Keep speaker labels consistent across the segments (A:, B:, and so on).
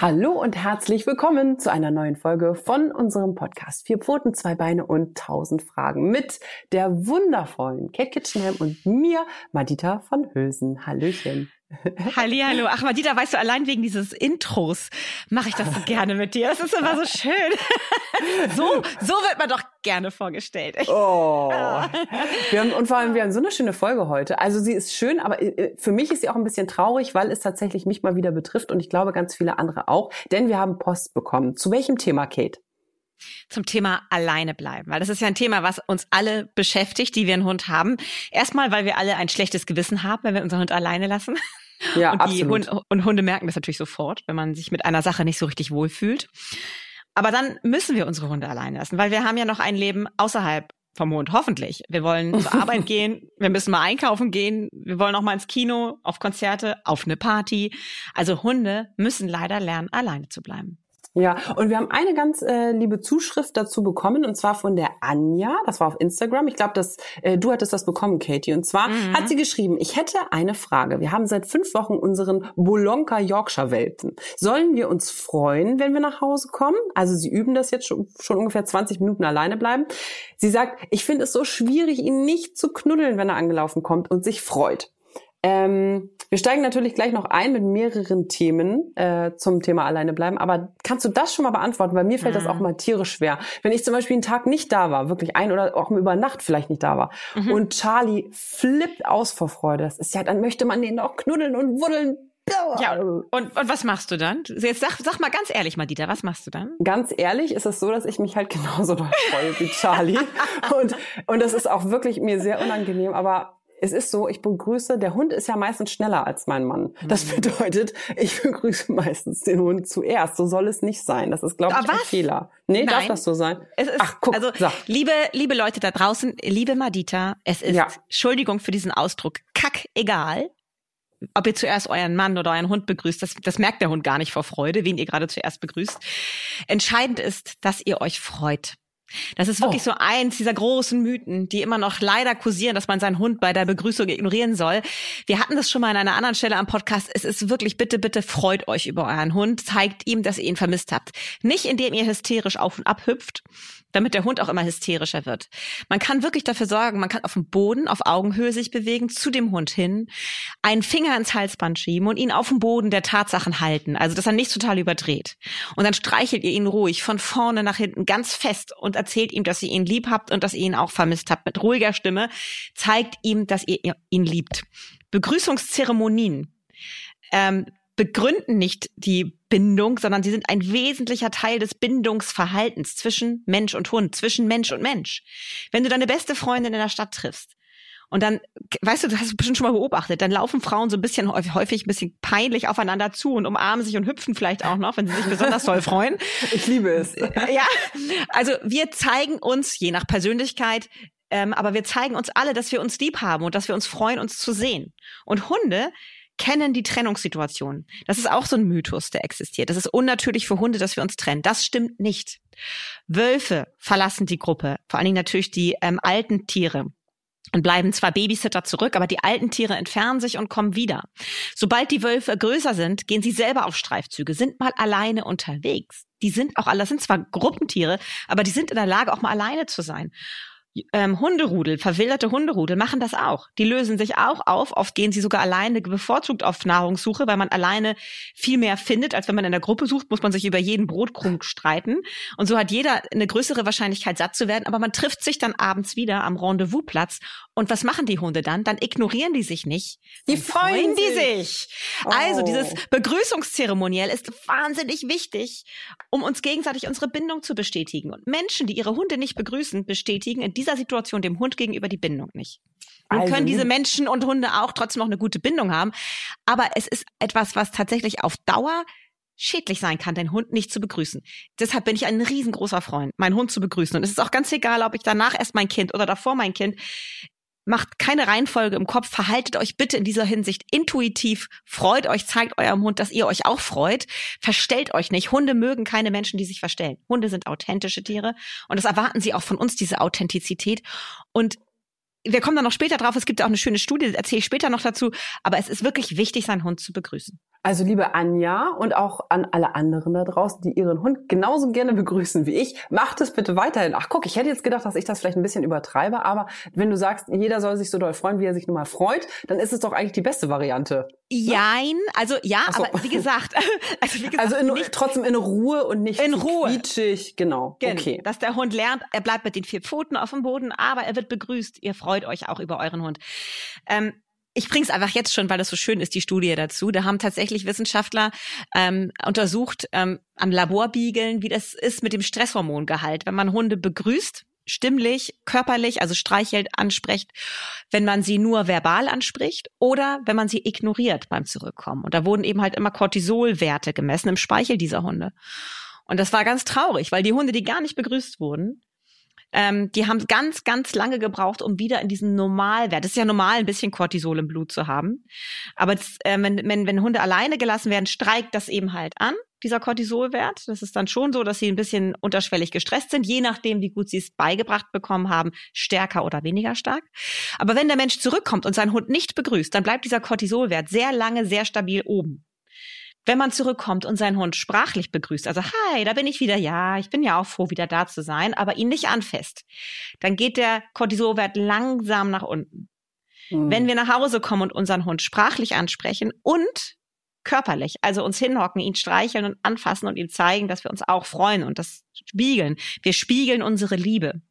A: Hallo und herzlich willkommen zu einer neuen Folge von unserem Podcast Vier Pfoten, zwei Beine und tausend Fragen mit der wundervollen Kate Kitchenham und mir, Madita von Hülsen. Hallöchen.
B: Hallihallo. Ach, Madita, weißt du, allein wegen dieses Intros mache ich das so gerne mit dir. Das ist immer so schön. so, so wird man doch gerne vorgestellt.
A: Oh. Wir haben, und vor allem, wir haben so eine schöne Folge heute. Also sie ist schön, aber äh, für mich ist sie auch ein bisschen traurig, weil es tatsächlich mich mal wieder betrifft und ich glaube ganz viele andere auch. Denn wir haben Post bekommen. Zu welchem Thema, Kate?
B: zum Thema alleine bleiben, weil das ist ja ein Thema, was uns alle beschäftigt, die wir einen Hund haben. Erstmal, weil wir alle ein schlechtes Gewissen haben, wenn wir unseren Hund alleine lassen.
A: Ja,
B: und,
A: absolut.
B: Hunde, und Hunde merken das natürlich sofort, wenn man sich mit einer Sache nicht so richtig wohlfühlt. Aber dann müssen wir unsere Hunde alleine lassen, weil wir haben ja noch ein Leben außerhalb vom Hund, hoffentlich. Wir wollen zur Arbeit gehen, wir müssen mal einkaufen gehen, wir wollen auch mal ins Kino, auf Konzerte, auf eine Party. Also Hunde müssen leider lernen, alleine zu bleiben.
A: Ja, und wir haben eine ganz äh, liebe Zuschrift dazu bekommen und zwar von der Anja. Das war auf Instagram. Ich glaube, dass äh, du hattest das bekommen, Katie. Und zwar
B: Mhm.
A: hat sie geschrieben: Ich hätte eine Frage. Wir haben seit fünf Wochen unseren Bolonka Yorkshire Welpen. Sollen wir uns freuen, wenn wir nach Hause kommen? Also sie üben das jetzt schon, schon ungefähr 20 Minuten alleine bleiben. Sie sagt: Ich finde es so schwierig, ihn nicht zu knuddeln, wenn er angelaufen kommt und sich freut. Ähm, wir steigen natürlich gleich noch ein mit mehreren Themen äh, zum Thema alleine bleiben. Aber kannst du das schon mal beantworten? Weil mir fällt das
B: Mhm.
A: auch mal tierisch schwer. Wenn ich zum Beispiel einen Tag nicht da war, wirklich ein oder auch über Nacht vielleicht nicht da war,
B: Mhm.
A: und Charlie flippt aus vor Freude, das ist ja, dann möchte man den auch knuddeln und wuddeln.
B: Ja, und, und was machst du dann? Jetzt sag, sag mal ganz ehrlich, Madita, was machst du dann?
A: Ganz ehrlich ist es so, dass ich mich halt genauso doll freue wie Charlie. und, und das ist auch wirklich mir sehr unangenehm, aber es ist so, ich begrüße, der Hund ist ja meistens schneller als mein Mann. Das
B: Mhm.
A: bedeutet, ich begrüße meistens den Hund zuerst. So soll es nicht sein. Das ist, glaube ich, ein
B: was?
A: Fehler. Nee, darf
B: Nein.
A: das so sein?
B: Es ist,
A: Ach, guck,
B: also,
A: sag.
B: liebe, liebe Leute da draußen, liebe Madita, es ist,
A: Ja.
B: Entschuldigung für diesen Ausdruck, kack egal, ob ihr zuerst euren Mann oder euren Hund begrüßt. Das, das merkt der Hund gar nicht vor Freude, wen ihr gerade zuerst begrüßt. Entscheidend ist, dass ihr euch freut. Das ist wirklich
A: Oh.
B: so eins dieser großen Mythen, die immer noch leider kursieren, dass man seinen Hund bei der Begrüßung ignorieren soll. Wir hatten das schon mal an einer anderen Stelle am Podcast. Es ist wirklich, bitte, bitte freut euch über euren Hund. Zeigt ihm, dass ihr ihn vermisst habt. Nicht indem ihr hysterisch auf und ab hüpft, damit der Hund auch immer hysterischer wird. Man kann wirklich dafür sorgen, man kann auf dem Boden, auf Augenhöhe sich bewegen, zu dem Hund hin, einen Finger ins Halsband schieben und ihn auf dem Boden der Tatsachen halten. Also, dass er nicht total überdreht. Und dann streichelt ihr ihn ruhig von vorne nach hinten ganz fest und erzählt ihm, dass ihr ihn lieb habt und dass ihr ihn auch vermisst habt. Mit ruhiger Stimme zeigt ihm, dass ihr ihn liebt. Begrüßungszeremonien ähm, begründen nicht die Bindung, sondern sie sind ein wesentlicher Teil des Bindungsverhaltens zwischen Mensch und Hund, zwischen Mensch und Mensch. Wenn du deine beste Freundin in der Stadt triffst und dann, weißt du, das hast du bestimmt schon mal beobachtet, dann laufen Frauen so ein bisschen häufig, häufig ein bisschen peinlich aufeinander zu und umarmen sich und hüpfen vielleicht auch noch, wenn sie sich besonders toll freuen.
A: Ich liebe es.
B: Ja, also wir zeigen uns, je nach Persönlichkeit, ähm, aber wir zeigen uns alle, dass wir uns lieb haben und dass wir uns freuen, uns zu sehen. Und Hunde kennen die Trennungssituation. Das ist auch so ein Mythos, der existiert. Das ist unnatürlich für Hunde, dass wir uns trennen. Das stimmt nicht. Wölfe verlassen die Gruppe, vor allen Dingen natürlich die ähm, alten Tiere und bleiben zwar Babysitter zurück, aber die alten Tiere entfernen sich und kommen wieder. Sobald die Wölfe größer sind, gehen sie selber auf Streifzüge, sind mal alleine unterwegs. Die sind auch alle, das sind zwar Gruppentiere, aber die sind in der Lage, auch mal alleine zu sein. Ähm, Hunderudel, verwilderte Hunderudel machen das auch. Die lösen sich auch auf. Oft gehen sie sogar alleine bevorzugt auf Nahrungssuche, weil man alleine viel mehr findet, als wenn man in der Gruppe sucht, muss man sich über jeden Brotkrumm streiten. Und so hat jeder eine größere Wahrscheinlichkeit, satt zu werden. Aber man trifft sich dann abends wieder am Rendezvousplatz. Und was machen die Hunde dann? Dann ignorieren die sich nicht.
A: Die
B: Dann
A: freuen
B: die
A: sich.
B: sich. Also
A: Oh.
B: dieses Begrüßungszeremoniell ist wahnsinnig wichtig, um uns gegenseitig unsere Bindung zu bestätigen. Und Menschen, die ihre Hunde nicht begrüßen, bestätigen in dieser Situation dem Hund gegenüber die Bindung nicht. Nun
A: Also,
B: können diese Menschen und Hunde auch trotzdem noch eine gute Bindung haben. Aber es ist etwas, was tatsächlich auf Dauer schädlich sein kann, den Hund nicht zu begrüßen. Deshalb bin ich ein riesengroßer Freund, meinen Hund zu begrüßen. Und es ist auch ganz egal, ob ich danach erst mein Kind oder davor mein Kind. Macht keine Reihenfolge im Kopf, verhaltet euch bitte in dieser Hinsicht intuitiv, freut euch, zeigt eurem Hund, dass ihr euch auch freut, verstellt euch nicht. Hunde mögen keine Menschen, die sich verstellen. Hunde sind authentische Tiere und das erwarten sie auch von uns, diese Authentizität. Und wir kommen dann noch später drauf, es gibt auch eine schöne Studie, erzähle ich später noch dazu, aber es ist wirklich wichtig, seinen Hund zu begrüßen.
A: Also liebe Anja und auch an alle anderen da draußen, die ihren Hund genauso gerne begrüßen wie ich, macht es bitte weiterhin. Ach guck, ich hätte jetzt gedacht, dass ich das vielleicht ein bisschen übertreibe, aber wenn du sagst, jeder soll sich so doll freuen, wie er sich nun mal freut, dann ist es doch eigentlich die beste Variante.
B: Jein, also ja, so. aber wie gesagt,
A: also wie gesagt, also in, nicht, trotzdem in Ruhe und nicht
B: in Ruhe.
A: quietschig, genau.
B: genau. Okay. Dass der Hund lernt, er bleibt mit den vier Pfoten auf dem Boden, aber er wird begrüßt. Ihr freut euch auch über euren Hund. Ähm, ich bringe es einfach jetzt schon, weil das so schön ist, die Studie dazu. Da haben tatsächlich Wissenschaftler ähm, untersucht ähm, an Laborbiegeln, wie das ist mit dem Stresshormongehalt. Wenn man Hunde begrüßt, stimmlich, körperlich, also streichelt, anspricht, wenn man sie nur verbal anspricht oder wenn man sie ignoriert beim Zurückkommen. Und da wurden eben halt immer Cortisolwerte gemessen im Speichel dieser Hunde. Und das war ganz traurig, weil die Hunde, die gar nicht begrüßt wurden, ähm, die haben ganz, ganz lange gebraucht, um wieder in diesen Normalwert. Es ist ja normal, ein bisschen Cortisol im Blut zu haben. Aber das, äh, wenn, wenn, wenn Hunde alleine gelassen werden, streikt das eben halt an, dieser Cortisolwert. Das ist dann schon so, dass sie ein bisschen unterschwellig gestresst sind, je nachdem, wie gut sie es beigebracht bekommen haben, stärker oder weniger stark. Aber wenn der Mensch zurückkommt und seinen Hund nicht begrüßt, dann bleibt dieser Cortisolwert sehr lange sehr stabil oben wenn man zurückkommt und seinen Hund sprachlich begrüßt, also hi, da bin ich wieder, ja, ich bin ja auch froh, wieder da zu sein, aber ihn nicht anfasst, dann geht der Cortisolwert langsam nach unten. Mhm. Wenn wir nach Hause kommen und unseren Hund sprachlich ansprechen und körperlich, also uns hinhocken, ihn streicheln und anfassen und ihm zeigen, dass wir uns auch freuen und das spiegeln. Wir spiegeln unsere Liebe.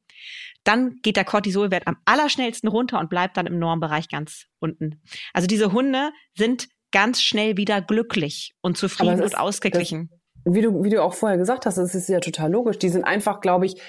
B: Dann geht der Cortisolwert am allerschnellsten runter und bleibt dann im Normbereich ganz unten. Also diese Hunde sind ganz schnell wieder glücklich und zufrieden ist, und ausgeglichen.
A: Das, wie du, wie du auch vorher gesagt hast, das ist ja total logisch. Die sind einfach, glaube ich,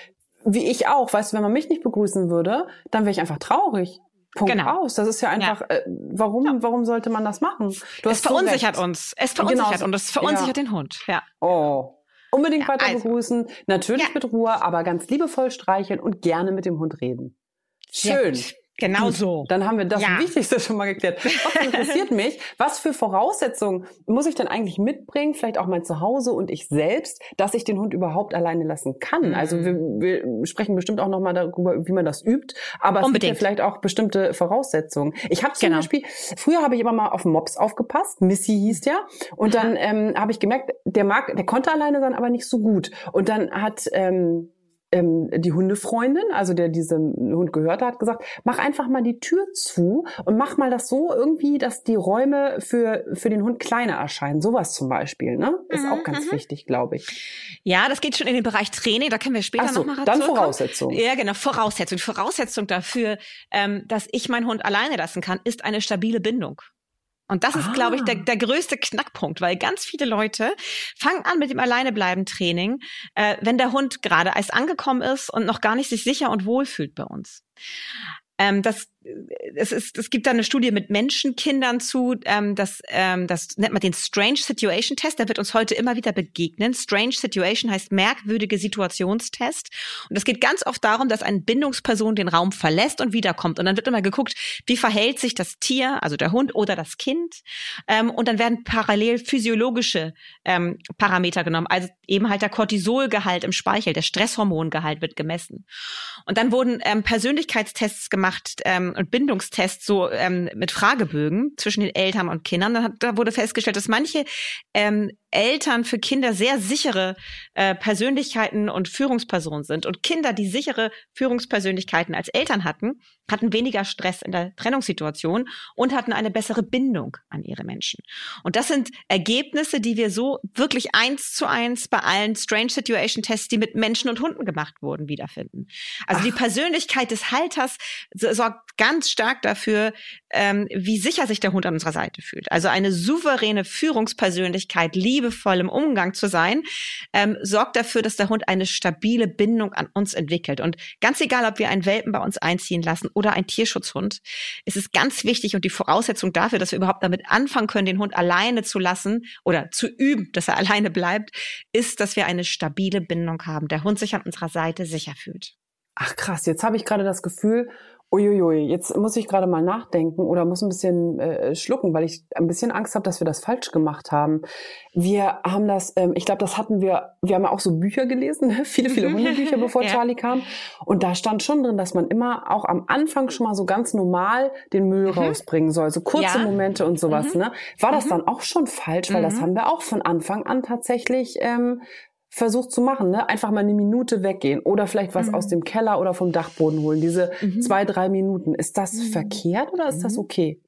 A: wie ich auch. Weißt du, wenn man mich nicht begrüßen würde, dann wäre ich einfach traurig. Punkt genau. aus. Das ist ja einfach, ja. Äh, warum, ja. warum sollte man das machen?
B: Du es verunsichert so uns. Es verunsichert genau. und es verunsichert ja. den Hund. Ja.
A: Oh. Unbedingt weiter also. begrüßen, natürlich mit Ruhe, aber ganz liebevoll streicheln und gerne mit dem Hund reden. Schön.
B: Genau Gut, so.
A: Dann haben wir das ja. Wichtigste schon mal geklärt. Was interessiert mich? Was für Voraussetzungen muss ich denn eigentlich mitbringen, vielleicht auch mein Zuhause und ich selbst, dass ich den Hund überhaupt alleine lassen kann? Mhm. Also wir, wir sprechen bestimmt auch nochmal darüber, wie man das übt, aber Unbedingt. es gibt ja vielleicht auch bestimmte Voraussetzungen. Ich habe zum genau. Beispiel, früher habe ich immer mal auf Mops aufgepasst, Missy hieß der, und dann ähm, habe ich gemerkt, der mag, der konnte alleine sein, aber nicht so gut. Und dann hat ähm, ähm, die Hundefreundin, also der diesen Hund gehört hat, gesagt, mach einfach mal die Tür zu und mach mal das so irgendwie, dass die Räume für, für den Hund kleiner erscheinen. Sowas zum Beispiel, ne? Ist mhm, auch ganz mhm. wichtig, glaube ich.
B: Ja, das geht schon in den Bereich Training, da können wir später so, nochmal
A: Dann Voraussetzung.
B: Ja, genau, Voraussetzung. Voraussetzung dafür, ähm, dass ich meinen Hund alleine lassen kann, ist eine stabile Bindung. Und das ist, ah. glaube ich, der, der größte Knackpunkt, weil ganz viele Leute fangen an mit dem Alleinebleiben-Training, äh, wenn der Hund gerade erst angekommen ist und noch gar nicht sich sicher und wohl fühlt bei uns. Ähm, das, es, ist, es gibt da eine Studie mit Menschenkindern zu, ähm, das, ähm, das nennt man den Strange Situation Test, der wird uns heute immer wieder begegnen. Strange Situation heißt merkwürdige Situationstest. Und es geht ganz oft darum, dass eine Bindungsperson den Raum verlässt und wiederkommt. Und dann wird immer geguckt, wie verhält sich das Tier, also der Hund oder das Kind. Ähm, und dann werden parallel physiologische ähm, Parameter genommen, also eben halt der Cortisolgehalt im Speichel, der Stresshormongehalt wird gemessen. Und dann wurden ähm, Persönlichkeitstests gemacht, gemacht und Bindungstests so ähm, mit Fragebögen zwischen den Eltern und Kindern. Da, hat, da wurde festgestellt, dass manche ähm, Eltern für Kinder sehr sichere äh, Persönlichkeiten und Führungspersonen sind. Und Kinder, die sichere Führungspersönlichkeiten als Eltern hatten, hatten weniger Stress in der Trennungssituation und hatten eine bessere Bindung an ihre Menschen. Und das sind Ergebnisse, die wir so wirklich eins zu eins bei allen Strange Situation Tests, die mit Menschen und Hunden gemacht wurden, wiederfinden. Also Ach. die Persönlichkeit des Halters sorgt ganz stark dafür, ähm, wie sicher sich der Hund an unserer Seite fühlt. Also eine souveräne Führungspersönlichkeit, liebevoll im Umgang zu sein, ähm, sorgt dafür, dass der Hund eine stabile Bindung an uns entwickelt. Und ganz egal, ob wir einen Welpen bei uns einziehen lassen oder einen Tierschutzhund, ist es ganz wichtig und die Voraussetzung dafür, dass wir überhaupt damit anfangen können, den Hund alleine zu lassen oder zu üben, dass er alleine bleibt, ist, dass wir eine stabile Bindung haben, der Hund sich an unserer Seite sicher fühlt.
A: Ach krass, jetzt habe ich gerade das Gefühl, Uiuiui, jetzt muss ich gerade mal nachdenken oder muss ein bisschen äh, schlucken, weil ich ein bisschen Angst habe, dass wir das falsch gemacht haben. Wir haben das, ähm, ich glaube, das hatten wir, wir haben ja auch so Bücher gelesen, ne? viele, viele Hundebücher, bevor ja. Charlie kam. Und da stand schon drin, dass man immer auch am Anfang schon mal so ganz normal den Müll mhm. rausbringen soll, so kurze ja. Momente und sowas. Mhm. Ne? War das mhm. dann auch schon falsch? Weil das mhm. haben wir auch von Anfang an tatsächlich ähm, versucht zu machen, ne? Einfach mal eine Minute weggehen oder vielleicht was mhm. aus dem Keller oder vom Dachboden holen. Diese mhm. zwei, drei Minuten. Ist das mhm. verkehrt oder ist das mhm. okay?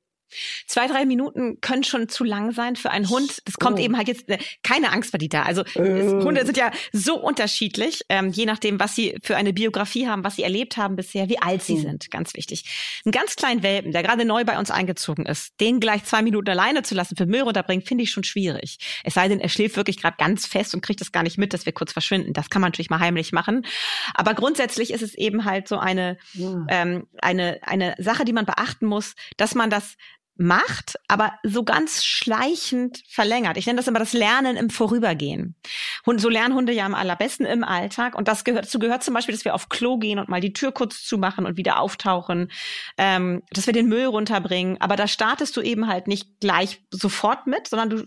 B: Zwei, drei Minuten können schon zu lang sein für einen Hund. Das kommt oh. eben halt jetzt, äh, keine Angst, Badita. Also äh. Hunde sind ja so unterschiedlich, ähm, je nachdem, was sie für eine Biografie haben, was sie erlebt haben bisher, wie alt sie mhm. sind, ganz wichtig. Einen ganz kleinen Welpen, der gerade neu bei uns eingezogen ist, den gleich zwei Minuten alleine zu lassen, für Müll runterbringen, finde ich schon schwierig. Es sei denn, er schläft wirklich gerade ganz fest und kriegt das gar nicht mit, dass wir kurz verschwinden. Das kann man natürlich mal heimlich machen. Aber grundsätzlich ist es eben halt so eine, ja. ähm, eine, eine Sache, die man beachten muss, dass man das macht, aber so ganz schleichend verlängert. Ich nenne das immer das Lernen im Vorübergehen. Und so lernen Hunde ja am allerbesten im Alltag. Und das gehört, dazu gehört zum Beispiel, dass wir auf Klo gehen und mal die Tür kurz zumachen und wieder auftauchen, ähm, dass wir den Müll runterbringen. Aber da startest du eben halt nicht gleich sofort mit, sondern du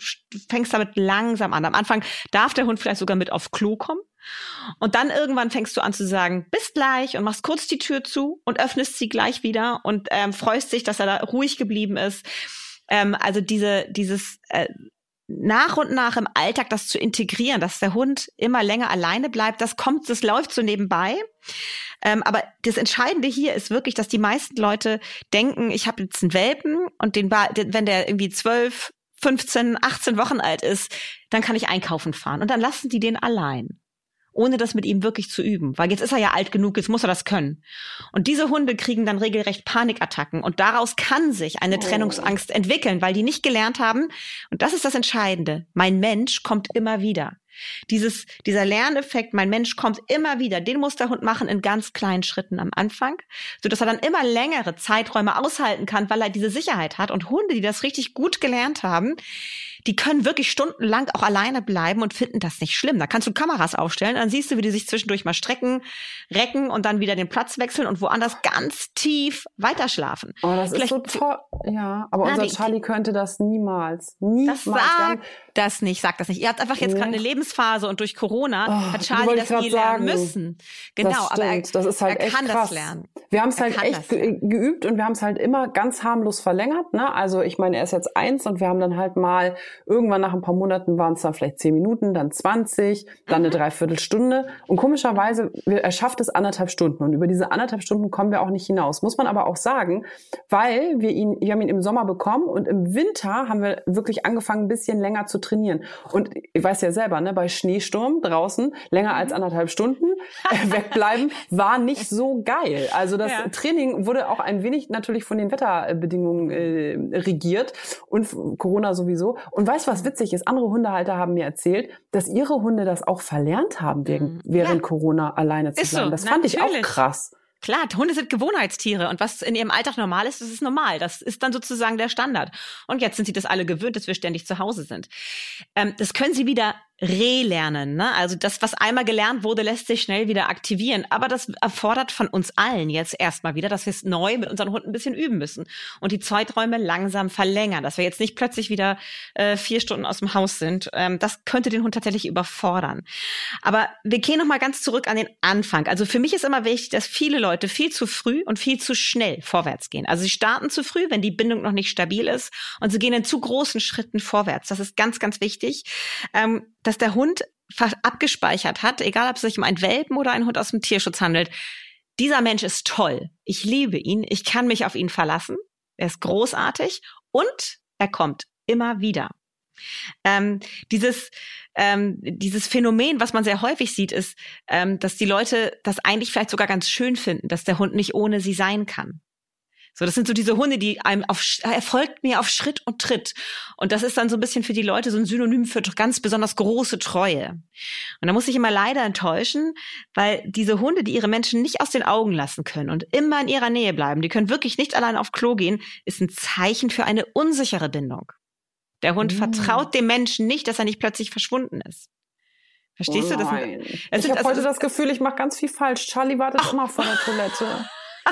B: fängst damit langsam an. Am Anfang darf der Hund vielleicht sogar mit auf Klo kommen. Und dann irgendwann fängst du an zu sagen, bis gleich und machst kurz die Tür zu und öffnest sie gleich wieder und ähm, freust dich, dass er da ruhig geblieben ist. Ähm, also diese, dieses äh, nach und nach im Alltag das zu integrieren, dass der Hund immer länger alleine bleibt, das kommt, das läuft so nebenbei. Ähm, aber das Entscheidende hier ist wirklich, dass die meisten Leute denken, ich habe jetzt einen Welpen und den, wenn der irgendwie zwölf, 15, 18 Wochen alt ist, dann kann ich einkaufen fahren. Und dann lassen die den allein ohne das mit ihm wirklich zu üben. Weil jetzt ist er ja alt genug, jetzt muss er das können. Und diese Hunde kriegen dann regelrecht Panikattacken. Und daraus kann sich eine oh. Trennungsangst entwickeln, weil die nicht gelernt haben. Und das ist das Entscheidende. Mein Mensch kommt immer wieder. Dieses, dieser Lerneffekt, mein Mensch kommt immer wieder, den muss der Hund machen in ganz kleinen Schritten am Anfang, so dass er dann immer längere Zeiträume aushalten kann, weil er diese Sicherheit hat. Und Hunde, die das richtig gut gelernt haben, die können wirklich stundenlang auch alleine bleiben und finden das nicht schlimm. Da kannst du Kameras aufstellen, dann siehst du, wie die sich zwischendurch mal strecken, recken und dann wieder den Platz wechseln und woanders ganz tief weiterschlafen.
A: Oh, das Vielleicht, ist so toll. Ja, aber unser Charlie könnte das niemals. Niemals.
B: Das sagt das nicht, sagt das nicht. Ihr habt einfach jetzt gerade eine Lebensphase und durch Corona oh, hat Charlie das nie lernen müssen.
A: Genau, aber er, das ist halt er kann krass. das lernen. Wir haben es halt echt ge geübt und wir haben es halt immer ganz harmlos verlängert. Ne? Also ich meine, er ist jetzt eins und wir haben dann halt mal Irgendwann nach ein paar Monaten waren es dann vielleicht zehn Minuten, dann 20, dann eine mhm. Dreiviertelstunde. Und komischerweise, er schafft es anderthalb Stunden. Und über diese anderthalb Stunden kommen wir auch nicht hinaus. Muss man aber auch sagen, weil wir ihn, wir haben ihn im Sommer bekommen und im Winter haben wir wirklich angefangen, ein bisschen länger zu trainieren. Und ich weiß ja selber, ne, bei Schneesturm draußen, länger als mhm. anderthalb Stunden äh, wegbleiben, war nicht so geil. Also das ja. Training wurde auch ein wenig natürlich von den Wetterbedingungen äh, regiert und Corona sowieso. Und weißt du, was witzig ist? Andere Hundehalter haben mir erzählt, dass ihre Hunde das auch verlernt haben, während, mhm. während ja. Corona alleine zu sein. So, das fand natürlich. ich auch krass.
B: Klar, Hunde sind Gewohnheitstiere und was in ihrem Alltag normal ist, das ist normal. Das ist dann sozusagen der Standard. Und jetzt sind sie das alle gewöhnt, dass wir ständig zu Hause sind. Ähm, das können sie wieder relernen. Ne? Also das, was einmal gelernt wurde, lässt sich schnell wieder aktivieren. Aber das erfordert von uns allen jetzt erstmal wieder, dass wir es neu mit unseren Hunden ein bisschen üben müssen und die Zeiträume langsam verlängern, dass wir jetzt nicht plötzlich wieder äh, vier Stunden aus dem Haus sind. Ähm, das könnte den Hund tatsächlich überfordern. Aber wir gehen noch mal ganz zurück an den Anfang. Also für mich ist immer wichtig, dass viele Leute viel zu früh und viel zu schnell vorwärts gehen. Also sie starten zu früh, wenn die Bindung noch nicht stabil ist und sie gehen in zu großen Schritten vorwärts. Das ist ganz, ganz wichtig. Ähm, dass der Hund abgespeichert hat, egal ob es sich um einen Welpen oder einen Hund aus dem Tierschutz handelt. Dieser Mensch ist toll. Ich liebe ihn. Ich kann mich auf ihn verlassen. Er ist großartig und er kommt immer wieder. Ähm, dieses, ähm, dieses Phänomen, was man sehr häufig sieht, ist, ähm, dass die Leute das eigentlich vielleicht sogar ganz schön finden, dass der Hund nicht ohne sie sein kann. So, das sind so diese Hunde, die einem auf, er folgt mir auf Schritt und Tritt. Und das ist dann so ein bisschen für die Leute so ein Synonym für ganz besonders große Treue. Und da muss ich immer leider enttäuschen, weil diese Hunde, die ihre Menschen nicht aus den Augen lassen können und immer in ihrer Nähe bleiben, die können wirklich nicht allein auf Klo gehen, ist ein Zeichen für eine unsichere Bindung. Der Hund mm. vertraut dem Menschen nicht, dass er nicht plötzlich verschwunden ist. Verstehst oh du das?
A: ich habe also heute das Gefühl, ich mache ganz viel falsch. Charlie wartet oh. immer vor der Toilette.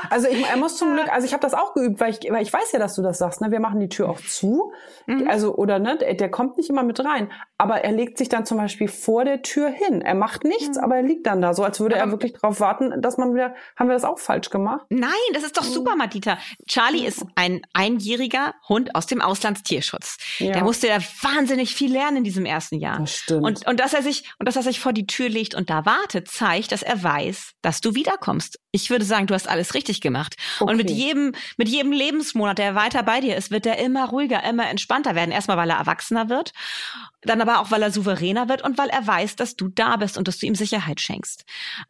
A: Also ich, er muss zum Glück, also ich habe das auch geübt, weil ich, weil ich weiß ja, dass du das sagst. Ne? Wir machen die Tür auch zu, mhm. also oder ne, der, der, kommt nicht immer mit rein, aber er legt sich dann zum Beispiel vor der Tür hin. Er macht nichts, mhm. aber er liegt dann da, so als würde aber er wirklich darauf warten, dass man wieder. Haben wir das auch falsch gemacht?
B: Nein, das ist doch super, Madita. Charlie ist ein einjähriger Hund aus dem Auslandstierschutz. Ja. Der musste ja wahnsinnig viel lernen in diesem ersten Jahr.
A: Das stimmt.
B: Und, und dass er sich und dass er sich vor die Tür legt und da wartet, zeigt, dass er weiß, dass du wiederkommst. Ich würde sagen, du hast alles richtig gemacht. Okay. Und mit jedem, mit jedem Lebensmonat, der weiter bei dir ist, wird er immer ruhiger, immer entspannter werden. Erstmal, weil er erwachsener wird dann aber auch, weil er souveräner wird und weil er weiß, dass du da bist und dass du ihm Sicherheit schenkst.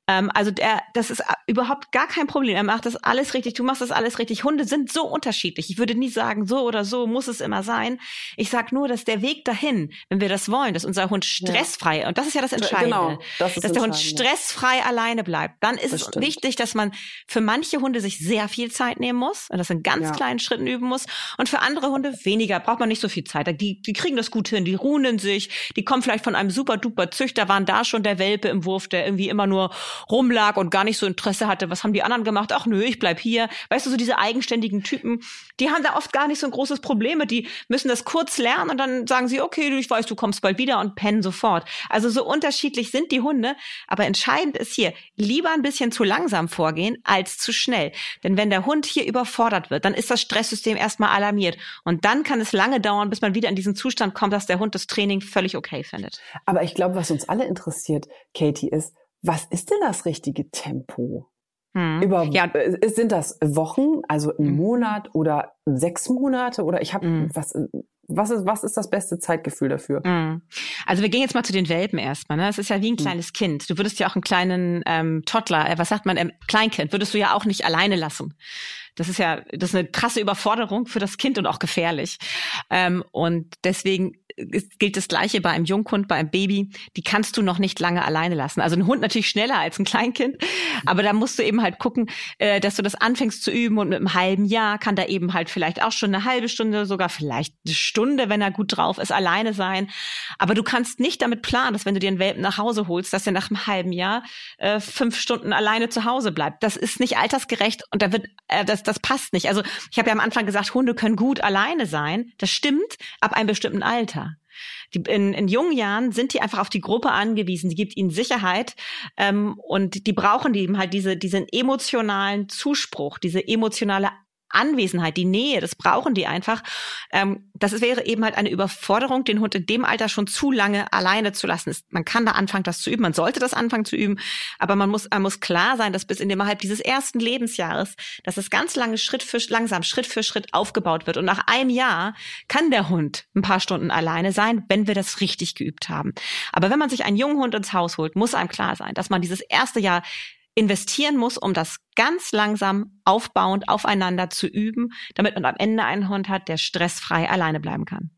B: Ähm, also der, das ist überhaupt gar kein Problem. Er macht das alles richtig, du machst das alles richtig. Hunde sind so unterschiedlich. Ich würde nie sagen, so oder so muss es immer sein. Ich sag nur, dass der Weg dahin, wenn wir das wollen, dass unser Hund stressfrei, ja. und das ist ja das Entscheidende, genau, das dass der Hund stressfrei alleine bleibt, dann ist das es stimmt. wichtig, dass man für manche Hunde sich sehr viel Zeit nehmen muss und das in ganz ja. kleinen Schritten üben muss und für andere Hunde weniger, braucht man nicht so viel Zeit. Die, die kriegen das gut hin, die ruhen sich, die kommen vielleicht von einem super duper Züchter, waren da schon der Welpe im Wurf, der irgendwie immer nur rumlag und gar nicht so Interesse hatte. Was haben die anderen gemacht? Ach nö, ich bleib hier. Weißt du, so diese eigenständigen Typen, die haben da oft gar nicht so ein großes Problem mit. Die müssen das kurz lernen und dann sagen sie, okay, ich weiß, du kommst bald wieder und pennen sofort. Also so unterschiedlich sind die Hunde. Aber entscheidend ist hier, lieber ein bisschen zu langsam vorgehen als zu schnell. Denn wenn der Hund hier überfordert wird, dann ist das Stresssystem erstmal alarmiert. Und dann kann es lange dauern, bis man wieder in diesen Zustand kommt, dass der Hund das Training völlig okay findet.
A: Aber ich glaube, was uns alle interessiert, Katie, ist, was ist denn das richtige Tempo? Hm. Über, ja. Äh, sind das Wochen, also ein hm. Monat oder sechs Monate oder ich habe hm. was was ist, was ist das beste Zeitgefühl dafür?
B: Hm. Also wir gehen jetzt mal zu den Welpen erstmal. Ne? Es ist ja wie ein hm. kleines hm. Kind. Du würdest ja auch einen kleinen ähm, Toddler, äh, was sagt man, ähm, Kleinkind, würdest du ja auch nicht alleine lassen. Das ist ja, das ist eine krasse Überforderung für das Kind und auch gefährlich. Ähm, und deswegen gilt das Gleiche bei einem Junghund, bei einem Baby. Die kannst du noch nicht lange alleine lassen. Also ein Hund natürlich schneller als ein Kleinkind, aber da musst du eben halt gucken, äh, dass du das anfängst zu üben und mit einem halben Jahr kann da eben halt vielleicht auch schon eine halbe Stunde, sogar vielleicht eine Stunde, wenn er gut drauf ist, alleine sein. Aber du kannst nicht damit planen, dass wenn du dir einen Welpen nach Hause holst, dass er nach einem halben Jahr äh, fünf Stunden alleine zu Hause bleibt. Das ist nicht altersgerecht und da wird äh, das, das passt nicht. Also ich habe ja am Anfang gesagt, Hunde können gut alleine sein. Das stimmt ab einem bestimmten Alter. Die, in, in jungen Jahren sind die einfach auf die Gruppe angewiesen. Die gibt ihnen Sicherheit ähm, und die brauchen eben halt diese, diesen emotionalen Zuspruch, diese emotionale Anwesenheit, die Nähe, das brauchen die einfach. Ähm, das wäre eben halt eine Überforderung, den Hund in dem Alter schon zu lange alleine zu lassen. Man kann da anfangen, das zu üben. Man sollte das anfangen zu üben, aber man muss, man muss klar sein, dass bis in innerhalb dieses ersten Lebensjahres, dass es ganz lange Schritt für langsam Schritt für Schritt aufgebaut wird. Und nach einem Jahr kann der Hund ein paar Stunden alleine sein, wenn wir das richtig geübt haben. Aber wenn man sich einen jungen Hund ins Haus holt, muss einem klar sein, dass man dieses erste Jahr investieren muss, um das ganz langsam aufbauend aufeinander zu üben, damit man am Ende einen Hund hat, der stressfrei alleine bleiben kann.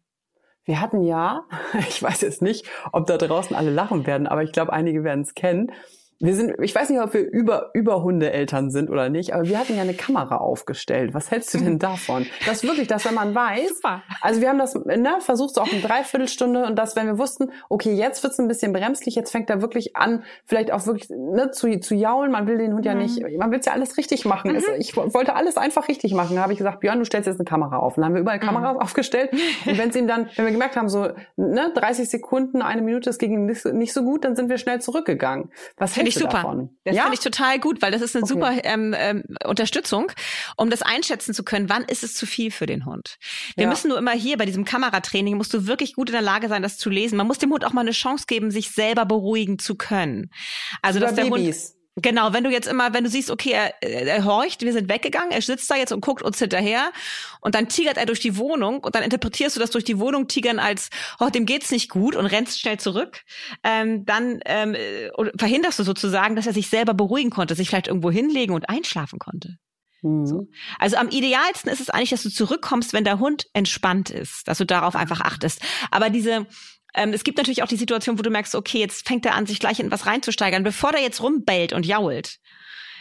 A: Wir hatten ja, ich weiß jetzt nicht, ob da draußen alle lachen werden, aber ich glaube, einige werden es kennen wir sind, ich weiß nicht, ob wir über, über Hundeeltern sind oder nicht, aber wir hatten ja eine Kamera aufgestellt. Was hältst du denn davon? Das wirklich, dass wenn man weiß, Super. also wir haben das, ne, versucht so auch eine Dreiviertelstunde und dass, wenn wir wussten, okay, jetzt wird's ein bisschen bremslich, jetzt fängt er wirklich an, vielleicht auch wirklich, ne, zu, zu jaulen, man will den Hund mhm. ja nicht, man will's ja alles richtig machen. Mhm. Ich wollte alles einfach richtig machen. Da habe ich gesagt, Björn, du stellst jetzt eine Kamera auf. Und dann haben wir überall mhm. Kameras aufgestellt. Und wenn es ihm dann, wenn wir gemerkt haben, so, ne, 30 Sekunden, eine Minute, es ging ihm nicht, nicht so gut, dann sind wir schnell zurückgegangen. Was
B: Finde ich super. Davon? Das ja? finde ich total gut, weil das ist eine okay. super ähm, ähm, Unterstützung, um das einschätzen zu können, wann ist es zu viel für den Hund. Wir ja. müssen nur immer hier bei diesem Kameratraining, musst du wirklich gut in der Lage sein, das zu lesen. Man muss dem Hund auch mal eine Chance geben, sich selber beruhigen zu können. Also, dass der Babys. Hund Genau, wenn du jetzt immer, wenn du siehst, okay, er, er horcht, wir sind weggegangen, er sitzt da jetzt und guckt uns hinterher und dann tigert er durch die Wohnung und dann interpretierst du das durch die Wohnung tigern als, oh, dem geht's nicht gut und rennst schnell zurück, ähm, dann ähm, verhinderst du sozusagen, dass er sich selber beruhigen konnte, sich vielleicht irgendwo hinlegen und einschlafen konnte. Mhm. So. Also am idealsten ist es eigentlich, dass du zurückkommst, wenn der Hund entspannt ist, dass du darauf einfach achtest. Aber diese ähm, es gibt natürlich auch die Situation, wo du merkst, okay, jetzt fängt er an, sich gleich in was reinzusteigern, bevor der jetzt rumbellt und jault.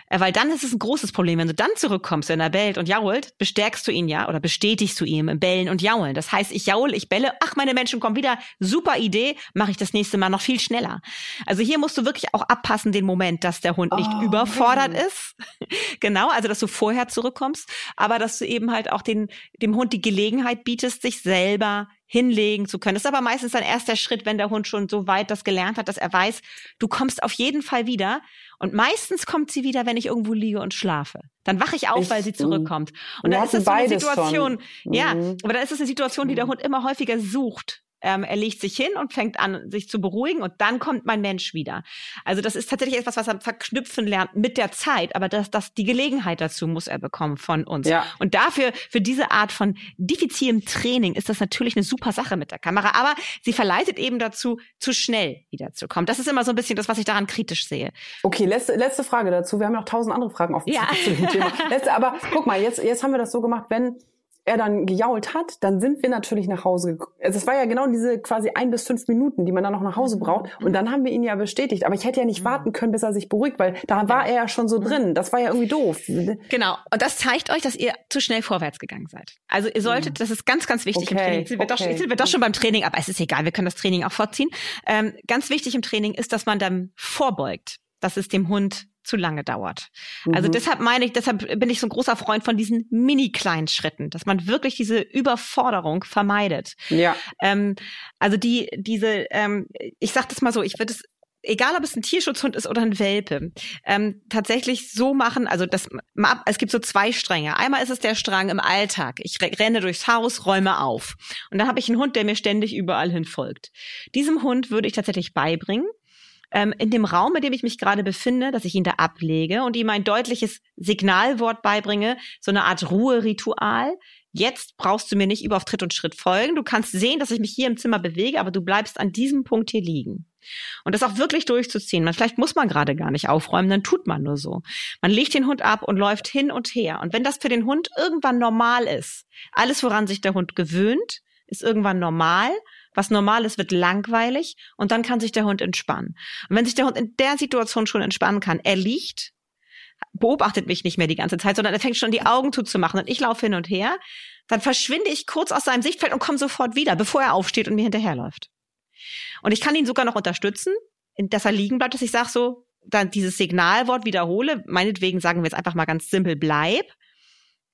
B: Äh, weil dann ist es ein großes Problem. Wenn du dann zurückkommst, wenn er bellt und jault, bestärkst du ihn ja oder bestätigst du ihm im Bellen und Jaulen. Das heißt, ich jaul, ich belle, ach, meine Menschen kommen wieder, super Idee, mache ich das nächste Mal noch viel schneller. Also hier musst du wirklich auch abpassen den Moment, dass der Hund nicht
A: Oh,
B: überfordert
A: okay.
B: ist. genau, also dass du vorher zurückkommst, aber dass du eben halt auch den, dem Hund die Gelegenheit bietest, sich selber hinlegen zu können. Das ist aber meistens dann erst der Schritt, wenn der Hund schon so weit das gelernt hat, dass er weiß, du kommst auf jeden Fall wieder. Und meistens kommt sie wieder, wenn ich irgendwo liege und schlafe. Dann wache ich auf,
A: Ich-
B: weil sie zurückkommt. Und dann ist es so eine Situation,
A: schon.
B: ja,
A: Mhm.
B: aber dann ist es eine Situation, die der Hund immer häufiger sucht. Ähm, er legt sich hin und fängt an, sich zu beruhigen und dann kommt mein Mensch wieder. Also das ist tatsächlich etwas, was er verknüpfen lernt mit der Zeit, aber das, das, die Gelegenheit dazu muss er bekommen von uns.
A: Ja.
B: Und dafür, für diese Art von diffizilem Training ist das natürlich eine super Sache mit der Kamera, aber sie verleitet eben dazu, zu schnell wiederzukommen. Das ist immer so ein bisschen das, was ich daran kritisch sehe.
A: Okay, letzte, letzte Frage dazu. Wir haben noch tausend andere Fragen auf
B: Ja.
A: zu dem Thema. Letzte, aber guck mal, jetzt, jetzt haben wir das so gemacht, wenn er dann gejault hat, dann sind wir natürlich nach Hause gekommen. Also es war ja genau diese quasi ein bis fünf Minuten, die man dann noch nach Hause braucht. Und dann haben wir ihn ja bestätigt. Aber ich hätte ja nicht warten können, bis er sich beruhigt, weil da war er ja schon so drin. Das war ja irgendwie doof.
B: Genau. Und das zeigt euch, dass ihr zu schnell vorwärts gegangen seid. Also ihr solltet, das ist ganz, ganz wichtig im
A: Okay,
B: Training. Jetzt sind, wir doch,
A: okay.
B: jetzt sind wir doch schon beim Training, aber es ist egal, wir können das Training auch vorziehen. Ähm, ganz wichtig im Training ist, dass man dann vorbeugt, dass es dem Hund zu lange dauert. Also
A: Mhm.
B: deshalb meine ich, deshalb bin ich so ein großer Freund von diesen mini kleinen Schritten, dass man wirklich diese Überforderung vermeidet.
A: Ja.
B: Ähm, also die, diese, ähm, ich sag das mal so, ich würde es, egal ob es ein Tierschutzhund ist oder ein Welpe, ähm, tatsächlich so machen, also das, es gibt so zwei Stränge. Einmal ist es der Strang im Alltag. Ich re- renne durchs Haus, räume auf. Und dann habe ich einen Hund, der mir ständig überall hin folgt. Diesem Hund würde ich tatsächlich beibringen, ähm, in dem Raum, in dem ich mich gerade befinde, dass ich ihn da ablege und ihm ein deutliches Signalwort beibringe, so eine Art Ruheritual. Jetzt brauchst du mir nicht über auf Tritt und Schritt folgen. Du kannst sehen, dass ich mich hier im Zimmer bewege, aber du bleibst an diesem Punkt hier liegen. Und das auch wirklich durchzuziehen. Man, vielleicht muss man gerade gar nicht aufräumen, dann tut man nur so. Man legt den Hund ab und läuft hin und her. Und wenn das für den Hund irgendwann normal ist, alles, woran sich der Hund gewöhnt, ist irgendwann normal. Was normal ist, wird langweilig und dann kann sich der Hund entspannen. Und wenn sich der Hund in der Situation schon entspannen kann, er liegt, beobachtet mich nicht mehr die ganze Zeit, sondern er fängt schon die Augen zuzumachen und ich laufe hin und her, dann verschwinde ich kurz aus seinem Sichtfeld und komme sofort wieder, bevor er aufsteht und mir hinterherläuft. Und ich kann ihn sogar noch unterstützen, dass er liegen bleibt, dass ich sage so, dann dieses Signalwort wiederhole, meinetwegen sagen wir jetzt einfach mal ganz simpel, bleib.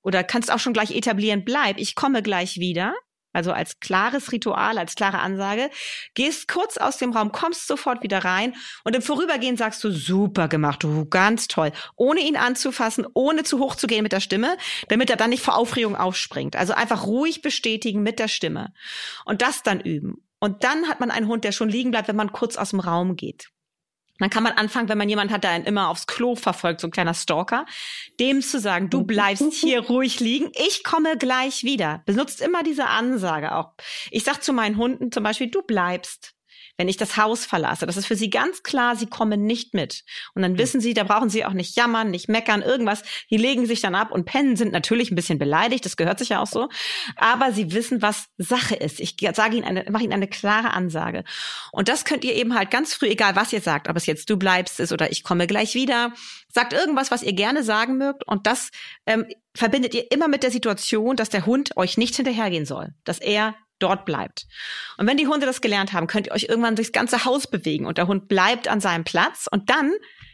B: Oder kannst auch schon gleich etablieren, bleib, ich komme gleich wieder. Also als klares Ritual, als klare Ansage. Gehst kurz aus dem Raum, kommst sofort wieder rein und im Vorübergehen sagst du, super gemacht, du, ganz toll. Ohne ihn anzufassen, ohne zu hoch zu gehen mit der Stimme, damit er dann nicht vor Aufregung aufspringt. Also einfach ruhig bestätigen mit der Stimme. Und das dann üben. Und dann hat man einen Hund, der schon liegen bleibt, wenn man kurz aus dem Raum geht. Dann kann man anfangen, wenn man jemanden hat, der einen immer aufs Klo verfolgt, so ein kleiner Stalker, dem zu sagen, du bleibst hier ruhig liegen, ich komme gleich wieder. Benutzt immer diese Ansage auch. Ich sag zu meinen Hunden zum Beispiel, du bleibst wenn ich das Haus verlasse. Das ist für sie ganz klar, sie kommen nicht mit. Und dann wissen sie, da brauchen sie auch nicht jammern, nicht meckern, irgendwas. Die legen sich dann ab und pennen, sind natürlich ein bisschen beleidigt, das gehört sich ja auch so. Aber sie wissen, was Sache ist. Ich sage ihnen eine, mache ihnen eine klare Ansage. Und das könnt ihr eben halt ganz früh, egal was ihr sagt, ob es jetzt du bleibst ist oder ich komme gleich wieder, sagt irgendwas, was ihr gerne sagen mögt. Und das ähm, verbindet ihr immer mit der Situation, dass der Hund euch nicht hinterhergehen soll, dass er dort bleibt. Und wenn die Hunde das gelernt haben, könnt ihr euch irgendwann durchs ganze Haus bewegen und der Hund bleibt an seinem Platz und dann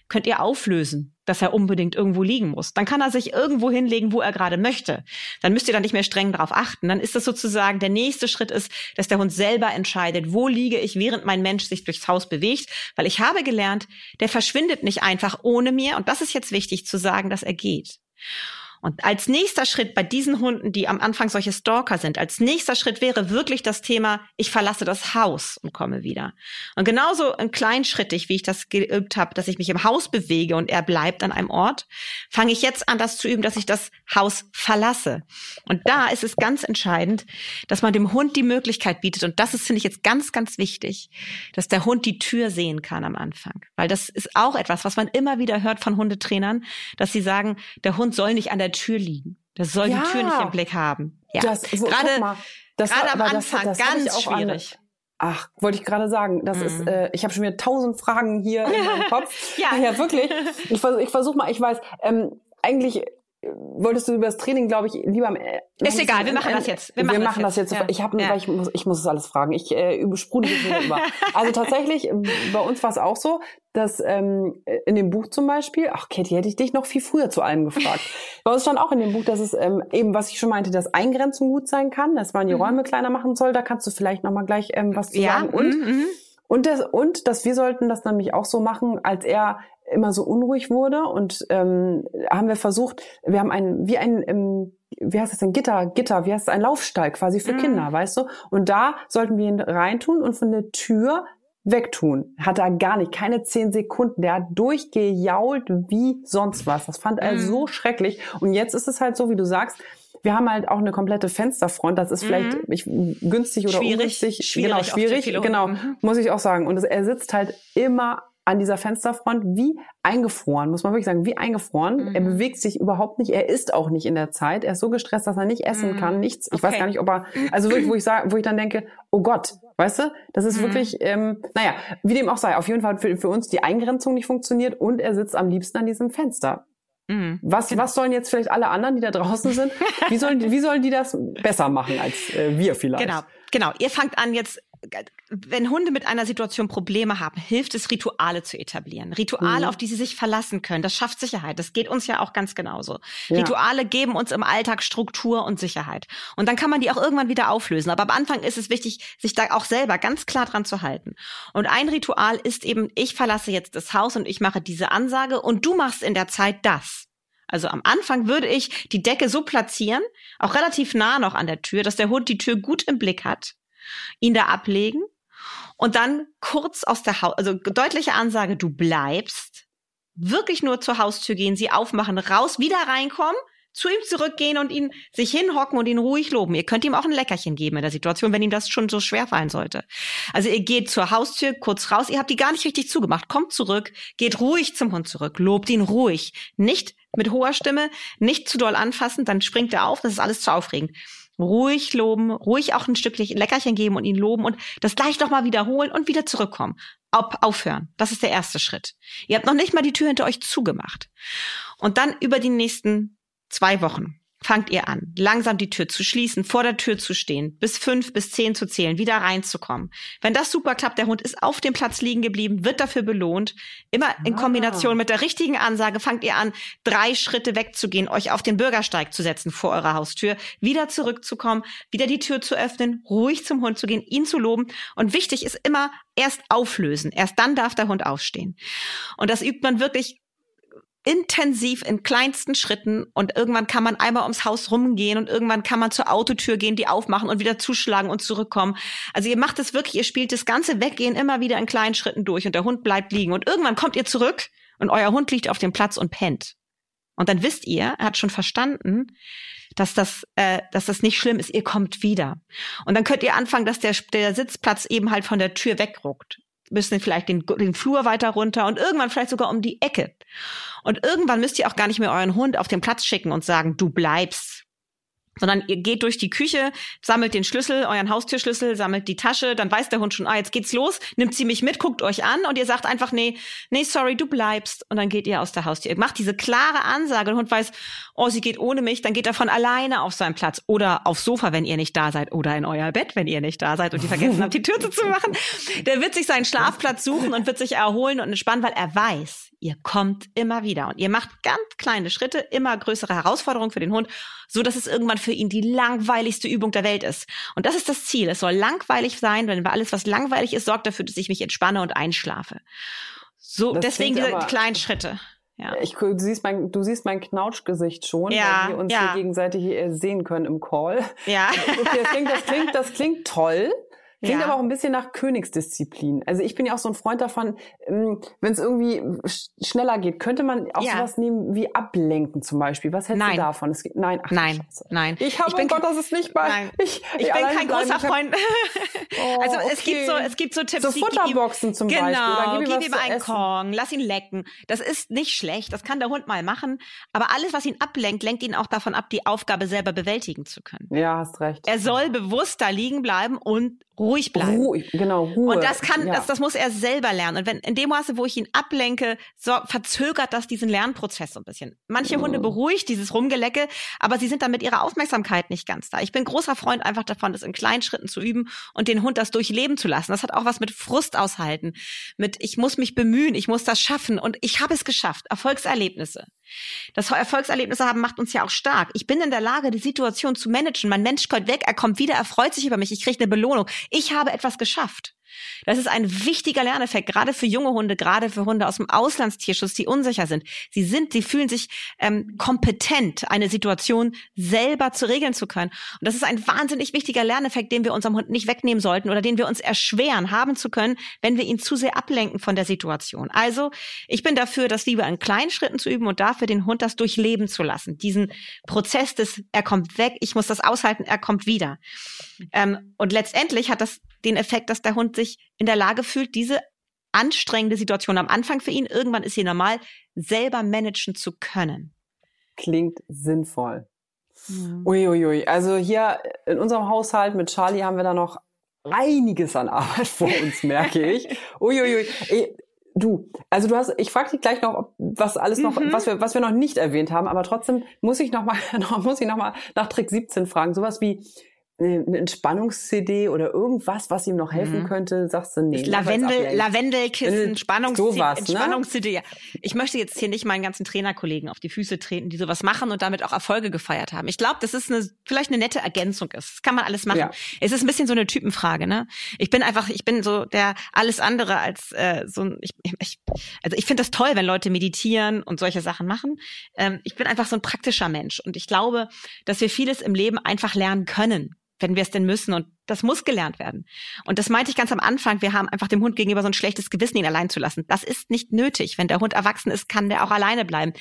B: könnt ihr auflösen, dass er unbedingt irgendwo liegen muss. Dann kann er sich irgendwo hinlegen, wo er gerade möchte. Dann müsst ihr da nicht mehr streng darauf achten. Dann ist das sozusagen der nächste Schritt ist, dass der Hund selber entscheidet, wo liege ich, während mein Mensch sich durchs Haus bewegt. Weil ich habe gelernt, der verschwindet nicht einfach ohne mir. Und das ist jetzt wichtig zu sagen, dass er geht. Und als nächster Schritt bei diesen Hunden, die am Anfang solche Stalker sind, als nächster Schritt wäre wirklich das Thema, ich verlasse das Haus und komme wieder. Und genauso ein kleinschrittig, wie ich das geübt habe, dass ich mich im Haus bewege und er bleibt an einem Ort, fange ich jetzt an, das zu üben, dass ich das Haus verlasse. Und da ist es ganz entscheidend, dass man dem Hund die Möglichkeit bietet, und das ist, finde ich, jetzt ganz, ganz wichtig, dass der Hund die Tür sehen kann am Anfang. Weil das ist auch etwas, was man immer wieder hört von Hundetrainern, dass sie sagen, der Hund soll nicht an der Tür liegen. Der soll
A: Ja.
B: die Tür nicht im Blick haben. Ja.
A: Das, so,
B: Gerade-
A: mal, das,
B: gerade am
A: das,
B: Anfang
A: das ich
B: ganz
A: auch an-
B: schwierig.
A: Ach, wollte ich gerade sagen, das
B: Mhm.
A: ist, äh, ich habe schon wieder tausend Fragen hier in meinem Kopf.
B: Ja.
A: ja wirklich. Ich versuche ich versuch mal, ich weiß, ähm, eigentlich wolltest du über das Training, glaube ich, lieber am äh, noch
B: Ist egal, wir machen das
A: Ende-
B: jetzt.
A: Wir, machen, das jetzt.
B: Ja.
A: Ich habe,
B: Ja.
A: ich muss, ich muss es alles fragen. Ich äh, übersprudel nur über. Also tatsächlich, äh, bei uns war es auch so, dass ähm, in dem Buch zum Beispiel, ach Katie, hätte ich dich noch viel früher zu allem gefragt. bei uns stand auch in dem Buch, dass es ähm, eben, was ich schon meinte, dass Eingrenzung gut sein kann, dass man die
B: Mhm.
A: Räume kleiner machen soll. Da kannst du vielleicht noch mal gleich ähm, was zu
B: Ja,
A: sagen. Und
B: mhm, mhm.
A: und, das, und dass wir sollten das nämlich auch so machen, als er immer so unruhig wurde und ähm, haben wir versucht, wir haben ein, wie ein, ähm, wie heißt das denn, Gitter, Gitter, wie heißt das, ein Laufstall quasi für
B: Mhm.
A: Kinder, weißt du? Und da sollten wir ihn reintun und von der Tür wegtun. Hat er gar nicht, keine zehn Sekunden. Der hat durchgejault wie sonst was. Das fand er
B: Mhm.
A: so schrecklich. Und jetzt ist es halt so, wie du sagst, wir haben halt auch eine komplette Fensterfront. Das ist vielleicht ich, günstig oder
B: Mhm. Schwierig.
A: ungünstig.
B: Schwierig
A: genau, schwierig. Genau,
B: Mhm.
A: muss ich auch sagen. Und er sitzt halt immer an dieser Fensterfront wie eingefroren, muss man wirklich sagen, wie eingefroren.
B: Mhm.
A: Er bewegt sich überhaupt nicht. Er isst auch nicht in der Zeit. Er ist so gestresst, dass er nicht essen
B: Mhm.
A: kann, nichts. Ich
B: Okay.
A: weiß gar nicht, ob er, also wirklich, wo ich sage, wo ich dann denke, oh Gott, weißt du, das ist
B: Mhm.
A: wirklich, ähm, naja, wie dem auch sei, auf jeden Fall hat für, für uns die Eingrenzung nicht funktioniert und er sitzt am liebsten an diesem Fenster.
B: Mhm.
A: Was, was sollen jetzt vielleicht alle anderen, die da draußen sind, wie sollen, die- wie sollen die das besser machen als äh, wir vielleicht?
B: Genau, genau. Ihr fangt an jetzt, wenn Hunde mit einer Situation Probleme haben, hilft es, Rituale zu etablieren. Rituale,
A: Mhm.
B: auf die sie sich verlassen können. Das schafft Sicherheit. Das geht uns ja auch ganz genauso.
A: Ja.
B: Rituale geben uns im Alltag Struktur und Sicherheit. Und dann kann man die auch irgendwann wieder auflösen. Aber am Anfang ist es wichtig, sich da auch selber ganz klar dran zu halten. Und ein Ritual ist eben, ich verlasse jetzt das Haus und ich mache diese Ansage und du machst in der Zeit das. Also am Anfang würde ich die Decke so platzieren, auch relativ nah noch an der Tür, dass der Hund die Tür gut im Blick hat, ihn da ablegen und dann kurz aus der Haus, also deutliche Ansage, du bleibst, wirklich nur zur Haustür gehen, sie aufmachen, raus, wieder reinkommen, zu ihm zurückgehen und ihn sich hinhocken und ihn ruhig loben. Ihr könnt ihm auch ein Leckerchen geben in der Situation, wenn ihm das schon so schwer fallen sollte. Also ihr geht zur Haustür kurz raus, ihr habt die gar nicht richtig zugemacht, kommt zurück, geht ruhig zum Hund zurück, lobt ihn ruhig, nicht mit hoher Stimme, nicht zu doll anfassen, dann springt er auf, das ist alles zu aufregend. Ruhig loben, ruhig auch ein Stückchen Leckerchen geben und ihn loben und das gleich nochmal wiederholen und wieder zurückkommen. Auf, aufhören. Das ist der erste Schritt. Ihr habt noch nicht mal die Tür hinter euch zugemacht. Und dann über die nächsten zwei Wochen fangt ihr an, langsam die Tür zu schließen, vor der Tür zu stehen, bis fünf, bis zehn zu zählen, wieder reinzukommen. Wenn das super klappt, der Hund ist auf dem Platz liegen geblieben, wird dafür belohnt. Immer in
A: Ah.
B: Kombination mit der richtigen Ansage fangt ihr an, drei Schritte wegzugehen, euch auf den Bürgersteig zu setzen vor eurer Haustür, wieder zurückzukommen, wieder die Tür zu öffnen, ruhig zum Hund zu gehen, ihn zu loben. Und wichtig ist immer erst auflösen. Erst dann darf der Hund aufstehen. Und das übt man wirklich intensiv in kleinsten Schritten und irgendwann kann man einmal ums Haus rumgehen und irgendwann kann man zur Autotür gehen, die aufmachen und wieder zuschlagen und zurückkommen. Also ihr macht es wirklich, ihr spielt das ganze Weggehen immer wieder in kleinen Schritten durch und der Hund bleibt liegen und irgendwann kommt ihr zurück und euer Hund liegt auf dem Platz und pennt. Und dann wisst ihr, er hat schon verstanden, dass das, äh, dass das nicht schlimm ist. Ihr kommt wieder. Und dann könnt ihr anfangen, dass der, der Sitzplatz eben halt von der Tür wegruckt. Müssen vielleicht den, den Flur weiter runter und irgendwann vielleicht sogar um die Ecke. Und irgendwann müsst ihr auch gar nicht mehr euren Hund auf den Platz schicken und sagen, du bleibst. Sondern ihr geht durch die Küche, sammelt den Schlüssel, euren Haustürschlüssel, sammelt die Tasche, dann weiß der Hund schon, ah, jetzt geht's los, nimmt sie mich mit, guckt euch an und ihr sagt einfach, nee, nee, sorry, du bleibst. Und dann geht ihr aus der Haustür. Ihr macht diese klare Ansage, der Hund weiß, oh, sie geht ohne mich, dann geht er von alleine auf seinen Platz oder aufs Sofa, wenn ihr nicht da seid oder in euer Bett, wenn ihr nicht da seid und ihr vergessen habt, die Tür zuzumachen. Der wird sich seinen Schlafplatz suchen und wird sich erholen und entspannen, weil er weiß, ihr kommt immer wieder und ihr macht ganz kleine Schritte, immer größere Herausforderungen für den Hund, so dass es irgendwann für ihn die langweiligste Übung der Welt ist. Und das ist das Ziel. Es soll langweilig sein, denn alles, was langweilig ist, sorgt dafür, dass ich mich entspanne und einschlafe. So,
A: Das
B: deswegen diese
A: aber-
B: kleinen Schritte. Ja.
A: Ich, du siehst mein, du siehst mein Knautschgesicht schon,
B: Ja,
A: weil wir uns
B: ja.
A: hier gegenseitig äh, sehen können im Call.
B: Ja.
A: Okay, das klingt, das klingt, das klingt toll. Klingt
B: Ja.
A: aber auch ein bisschen nach Königsdisziplin. Also ich bin ja auch so ein Freund davon, wenn es irgendwie sch schneller geht, könnte man auch
B: Ja.
A: sowas nehmen wie ablenken zum Beispiel. Was hältst
B: Nein.
A: du davon? Es geht, nein, ach,
B: Nein,
A: Scheiße.
B: nein.
A: Ich habe,
B: Ich bin
A: oh Gott, das ist nicht mal.
B: Nein.
A: Ich,
B: Ich bin
A: alleine
B: kein großer
A: ich hab-
B: Freund.
A: Oh,
B: also es
A: okay.
B: gibt so, es gibt so Tipps.
A: So Futterboxen zum
B: genau,
A: Beispiel. Oder gib ihm,
B: gib ihm einen
A: essen.
B: Kong, lass ihn lecken. Das ist nicht schlecht, das kann der Hund mal machen. Aber alles, was ihn ablenkt, lenkt ihn auch davon ab, die Aufgabe selber bewältigen zu können.
A: Ja, hast recht.
B: Er soll bewusst da liegen bleiben und ruhig bleiben.
A: Ruhig, genau, Ruhe.
B: Und das kann,
A: ja.
B: das, das muss er selber lernen. Und wenn in dem Maße, wo ich ihn ablenke, so, verzögert das diesen Lernprozess so ein bisschen. Manche Hunde beruhigt dieses Rumgelecke, aber sie sind dann mit ihrer Aufmerksamkeit nicht ganz da. Ich bin großer Freund einfach davon, das in kleinen Schritten zu üben und den Hund das durchleben zu lassen. Das hat auch was mit Frust aushalten, mit ich muss mich bemühen, ich muss das schaffen und ich habe es geschafft. Erfolgserlebnisse. Das Erfolgserlebnisse haben macht uns ja auch stark. Ich bin in der Lage, die Situation zu managen. Mein Mensch kommt weg, er kommt wieder, er freut sich über mich, ich kriege eine Belohnung. Ich habe etwas geschafft. Das ist ein wichtiger Lerneffekt, gerade für junge Hunde, gerade für Hunde aus dem Auslandstierschutz, die unsicher sind. Sie sind, sie fühlen sich ähm, kompetent, eine Situation selber zu regeln zu können. Und das ist ein wahnsinnig wichtiger Lerneffekt, den wir unserem Hund nicht wegnehmen sollten oder den wir uns erschweren haben zu können, wenn wir ihn zu sehr ablenken von der Situation. Also, ich bin dafür, das lieber in kleinen Schritten zu üben und dafür den Hund das durchleben zu lassen. Diesen Prozess des, er kommt weg, ich muss das aushalten, er kommt wieder. Ähm, und letztendlich hat das den Effekt, dass der Hund sich in der Lage fühlt, diese anstrengende Situation am Anfang für ihn, irgendwann ist sie normal, selber managen zu können.
A: Klingt sinnvoll.
B: Mhm.
A: Uiuiui. Also hier in unserem Haushalt mit Charlie haben wir da noch einiges an Arbeit vor uns, merke ich. Uiuiui. Ey, Du, also du hast, ich frage dich gleich noch, ob- was alles noch,
B: Mhm.
A: was wir, was wir noch nicht erwähnt haben, aber trotzdem muss ich noch mal, noch, muss ich noch mal nach Trick 17 fragen. Sowas wie eine Entspannungs-CD oder irgendwas, was ihm noch helfen
B: Mhm.
A: könnte, sagst du, nee.
B: Lavendel. Lavendelkissen,
A: Wenn-
B: Spannungs
A: sowas, ne?
B: Entspannungs-CD. Ja. Ich möchte jetzt hier nicht meinen ganzen Trainerkollegen auf die Füße treten, die sowas machen und damit auch Erfolge gefeiert haben. Ich glaube, das ist eine, vielleicht eine nette Ergänzung ist. Das kann man alles machen.
A: Ja.
B: Es ist ein bisschen so eine Typenfrage, ne? Ich bin einfach, ich bin so der alles andere als äh, so ein, ich, ich, also ich finde das toll, wenn Leute meditieren und solche Sachen machen. Ähm, ich bin einfach so ein praktischer Mensch und ich glaube, dass wir vieles im Leben einfach lernen können wenn wir es denn müssen. Und das muss gelernt werden. Und das meinte ich ganz am Anfang. Wir haben einfach dem Hund gegenüber so ein schlechtes Gewissen, ihn allein zu lassen. Das ist nicht nötig. Wenn der Hund erwachsen ist, kann der auch alleine bleiben.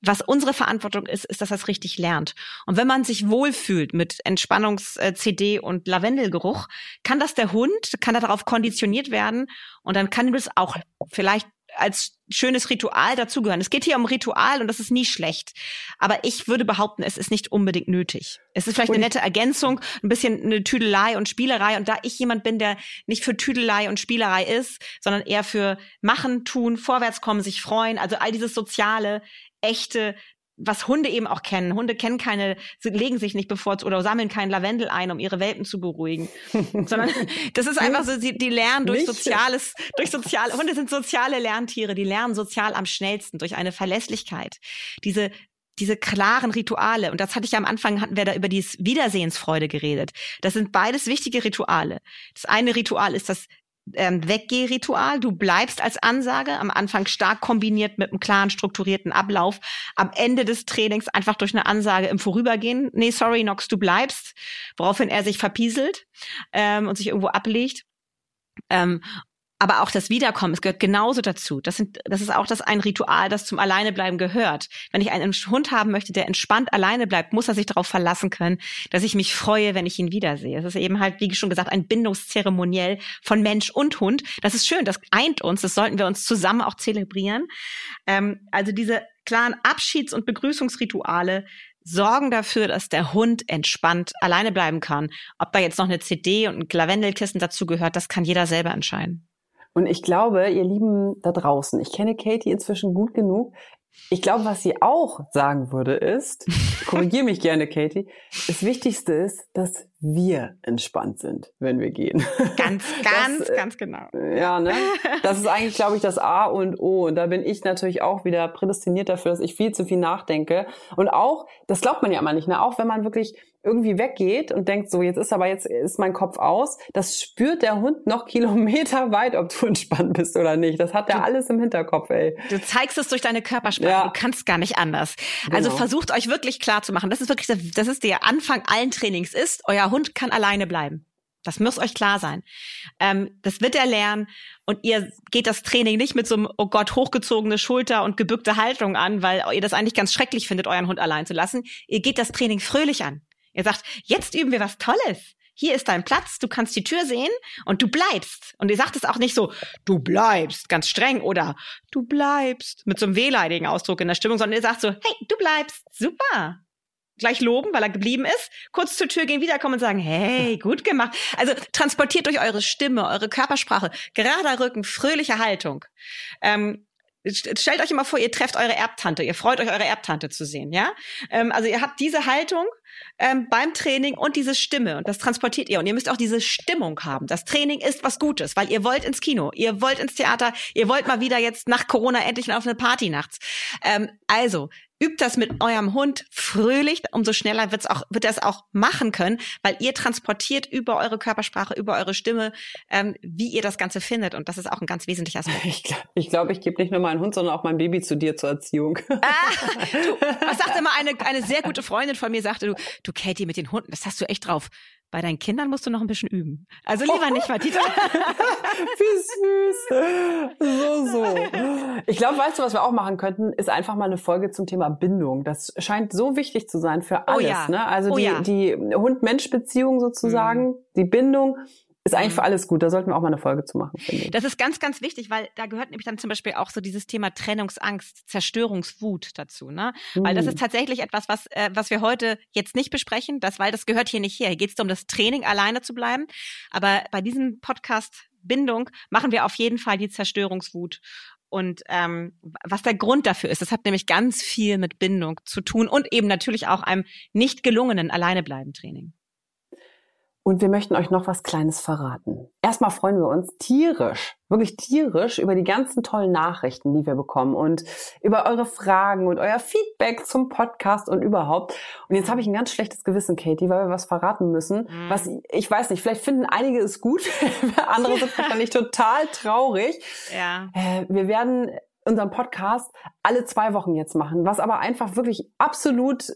B: Was unsere Verantwortung ist, ist, dass er es richtig lernt. Und wenn man sich wohlfühlt mit Entspannungs-CD und Lavendelgeruch, kann das der Hund, kann er darauf konditioniert werden. Und dann kann das auch vielleicht als schönes Ritual dazugehören. Es geht hier um Ritual und das ist nie schlecht. Aber ich würde behaupten, es ist nicht unbedingt nötig. Es ist vielleicht
A: Und
B: eine nette Ergänzung, ein bisschen eine Tüdelei und Spielerei. Und da ich jemand bin, der nicht für Tüdelei und Spielerei ist, sondern eher für machen, tun, vorwärtskommen, sich freuen, also all dieses soziale, echte, was Hunde eben auch kennen. Hunde kennen keine, sie legen sich nicht bevorzugt oder sammeln keinen Lavendel ein, um ihre Welpen zu beruhigen. Sondern das ist einfach so, die, die lernen durch
A: Nicht?
B: soziales, durch soziale, Hunde sind soziale Lerntiere, die lernen sozial am schnellsten durch eine Verlässlichkeit. Diese, diese klaren Rituale. Und das hatte ich ja am Anfang, hatten wir da über die Wiedersehensfreude geredet. Das sind beides wichtige Rituale. Das eine Ritual ist das ähm, Weggeh-Ritual. Du bleibst als Ansage, am Anfang stark kombiniert mit einem klaren, strukturierten Ablauf. Am Ende des Trainings einfach durch eine Ansage im Vorübergehen, nee, sorry, Nox, du bleibst, woraufhin er sich verpieselt ähm, und sich irgendwo ablegt. Ähm, aber auch das Wiederkommen, es gehört genauso dazu. Das, sind, das ist auch das ein Ritual, das zum Alleinebleiben gehört. Wenn ich einen Hund haben möchte, der entspannt alleine bleibt, muss er sich darauf verlassen können, dass ich mich freue, wenn ich ihn wiedersehe. Es ist eben halt, wie schon gesagt, ein Bindungszeremoniell von Mensch und Hund. Das ist schön, das eint uns, das sollten wir uns zusammen auch zelebrieren. Ähm, also diese klaren Abschieds- und Begrüßungsrituale sorgen dafür, dass der Hund entspannt alleine bleiben kann. Ob da jetzt noch eine CD und ein Lavendelkissen dazu gehört, das kann jeder selber entscheiden.
A: Und ich glaube, ihr Lieben da draußen, ich kenne Katie inzwischen gut genug. Ich glaube, was sie auch sagen würde, ist, korrigiere mich gerne, Katie, das Wichtigste ist, dass wir entspannt sind, wenn wir gehen.
B: Ganz,
A: Das,
B: ganz,
A: äh,
B: ganz genau.
A: Ja, ne? Das ist eigentlich, glaube ich, das A und O. Und da bin ich natürlich auch wieder prädestiniert dafür, dass ich viel zu viel nachdenke. Und auch, das glaubt man ja immer nicht, ne? Auch wenn man wirklich irgendwie weggeht und denkt, so, jetzt ist aber jetzt ist mein Kopf aus, das spürt der Hund noch Kilometer weit, ob du entspannt bist oder nicht. Das hat er alles im Hinterkopf, ey.
B: Du zeigst es durch deine Körpersprache.
A: Ja.
B: Du kannst gar nicht anders. Also
A: Genau.
B: versucht euch wirklich klar zu machen. Das ist wirklich, der- das ist der Anfang allen Trainings ist. Euer Hund kann alleine bleiben. Das muss euch klar sein. Ähm, das wird er lernen und ihr geht das Training nicht mit so einem, oh Gott, hochgezogene Schulter und gebückte Haltung an, weil ihr das eigentlich ganz schrecklich findet, euren Hund allein zu lassen. Ihr geht das Training fröhlich an. Ihr sagt, jetzt üben wir was Tolles. Hier ist dein Platz, du kannst die Tür sehen und du bleibst. Und ihr sagt es auch nicht so, du bleibst, ganz streng oder du bleibst mit so einem wehleidigen Ausdruck in der Stimmung, sondern ihr sagt so, hey, du bleibst, super. gleich loben, weil er geblieben ist, kurz zur Tür gehen, wiederkommen und sagen, hey, gut gemacht. Also transportiert durch eure Stimme, eure Körpersprache, gerader Rücken, fröhliche Haltung. Ähm, stellt euch immer vor, ihr trefft eure Erbtante, ihr freut euch, eure Erbtante zu sehen, ja? Ähm, also ihr habt diese Haltung ähm, beim Training und diese Stimme und das transportiert ihr und ihr müsst auch diese Stimmung haben. Das Training ist was Gutes, weil ihr wollt ins Kino, ihr wollt ins Theater, ihr wollt mal wieder jetzt nach Corona endlich auf eine Party nachts. Ähm, also Übt das mit eurem Hund fröhlich, umso schneller wird's auch, wird er es auch machen können, weil ihr transportiert über eure Körpersprache, über eure Stimme, ähm, wie ihr das Ganze findet. Und das ist auch ein ganz wesentlicher Aspekt.
A: Ich glaube, ich, glaub, ich gebe nicht nur meinen Hund, sondern auch mein Baby zu dir zur Erziehung.
B: Ah, du, was sagte mal eine, eine sehr gute Freundin von mir, sagte du, du Katie mit den Hunden, das hast du echt drauf. Bei deinen Kindern musst du noch ein bisschen üben. Also lieber nicht, Matita.
A: Wie süß. So, so. Ich glaube, weißt du, was wir auch machen könnten, ist einfach mal eine Folge zum Thema Bindung. Das scheint so wichtig zu sein für alles. Oh ja. ne? Also oh die, ja. die Hund-Mensch-Beziehung sozusagen, mhm. die Bindung ist eigentlich für mhm. alles gut. Da sollten wir auch mal eine Folge zu machen, finde ich.
B: Das ist ganz, ganz wichtig, weil da gehört nämlich dann zum Beispiel auch so dieses Thema Trennungsangst, Zerstörungswut dazu, ne? Mhm. Weil das ist mhm. tatsächlich etwas, was, äh, was wir heute jetzt nicht besprechen, das, weil das gehört hier nicht her. Hier geht es um das Training, alleine zu bleiben. Aber bei diesem Podcast Bindung machen wir auf jeden Fall die Zerstörungswut und ähm, was der Grund dafür ist. Das hat nämlich ganz viel mit Bindung zu tun und eben natürlich auch einem nicht gelungenen Alleinebleiben-Training.
A: Und wir möchten euch noch was Kleines verraten. Erstmal freuen wir uns tierisch, wirklich tierisch über die ganzen tollen Nachrichten, die wir bekommen und über eure Fragen und euer Feedback zum Podcast und überhaupt. Und jetzt habe ich ein ganz schlechtes Gewissen, Katie, weil wir was verraten müssen. Mhm. Was ich weiß nicht, vielleicht finden einige es gut, andere sind wahrscheinlich total traurig.
B: Ja.
A: Äh, wir werden unseren Podcast alle zwei Wochen jetzt machen, was aber einfach wirklich absolut